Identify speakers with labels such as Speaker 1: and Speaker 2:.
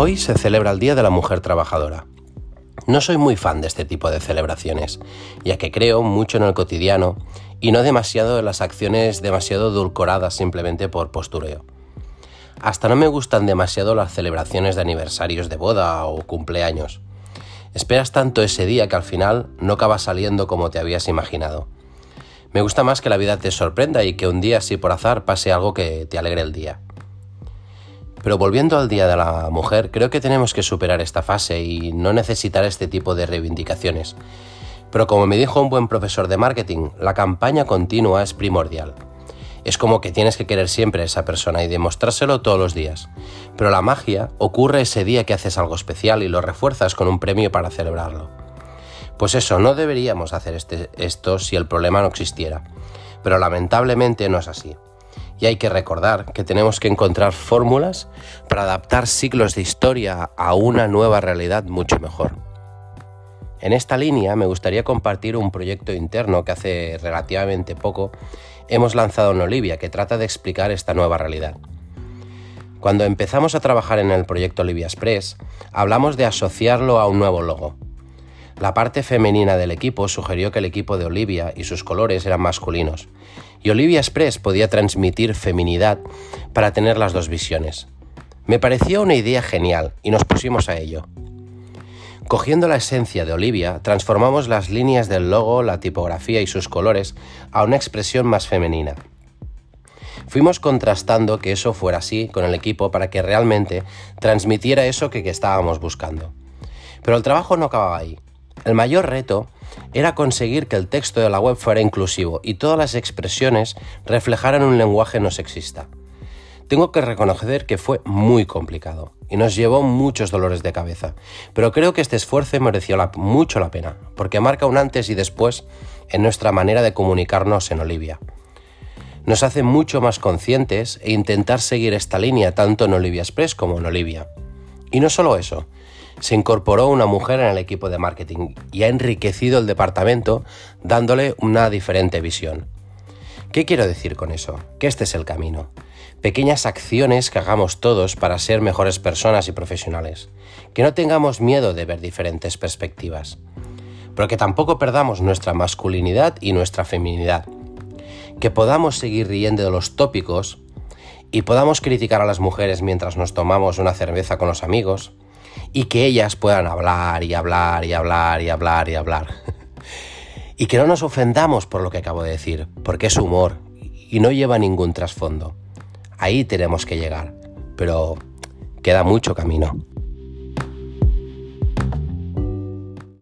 Speaker 1: Hoy se celebra el Día de la Mujer Trabajadora. No soy muy fan de este tipo de celebraciones, ya que creo mucho en el cotidiano y no demasiado en las acciones demasiado edulcoradas simplemente por postureo. Hasta no me gustan demasiado las celebraciones de aniversarios de boda o cumpleaños. Esperas tanto ese día que al final no acaba saliendo como te habías imaginado. Me gusta más que la vida te sorprenda y que un día así por azar pase algo que te alegre el día. Pero volviendo al Día de la Mujer, creo que tenemos que superar esta fase y no necesitar este tipo de reivindicaciones. Pero como me dijo un buen profesor de marketing, la campaña continua es primordial. Es como que tienes que querer siempre a esa persona y demostrárselo todos los días. Pero la magia ocurre ese día que haces algo especial y lo refuerzas con un premio para celebrarlo. Pues eso, no deberíamos hacer este, esto si el problema no existiera. Pero lamentablemente no es así y hay que recordar que tenemos que encontrar fórmulas para adaptar siglos de historia a una nueva realidad mucho mejor. En esta línea me gustaría compartir un proyecto interno que hace relativamente poco hemos lanzado en Olivia que trata de explicar esta nueva realidad. Cuando empezamos a trabajar en el proyecto Olivia Express, hablamos de asociarlo a un nuevo logo. La parte femenina del equipo sugirió que el equipo de Olivia y sus colores eran masculinos, Olivia Express podía transmitir feminidad para tener las dos visiones. Me pareció una idea genial y nos pusimos a ello. Cogiendo la esencia de Olivia, transformamos las líneas del logo, la tipografía y sus colores a una expresión más femenina. Fuimos contrastando que eso fuera así con el equipo para que realmente transmitiera eso que, que estábamos buscando. Pero el trabajo no acababa ahí. El mayor reto era conseguir que el texto de la web fuera inclusivo y todas las expresiones reflejaran un lenguaje no sexista. Tengo que reconocer que fue muy complicado y nos llevó muchos dolores de cabeza, pero creo que este esfuerzo mereció mucho la pena, porque marca un antes y después en nuestra manera de comunicarnos en Olivia. Nos hace mucho más conscientes e intentar seguir esta línea tanto en Olivia Express como en Olivia. Y no solo eso, se incorporó una mujer en el equipo de marketing y ha enriquecido el departamento dándole una diferente visión. ¿Qué quiero decir con eso? Que este es el camino. Pequeñas acciones que hagamos todos para ser mejores personas y profesionales. Que no tengamos miedo de ver diferentes perspectivas. Pero que tampoco perdamos nuestra masculinidad y nuestra feminidad. Que podamos seguir riendo de los tópicos y podamos criticar a las mujeres mientras nos tomamos una cerveza con los amigos y que ellas puedan hablar y hablar y hablar y hablar y hablar. y que no nos ofendamos por lo que acabo de decir, porque es humor y no lleva ningún trasfondo. Ahí tenemos que llegar, pero queda mucho camino.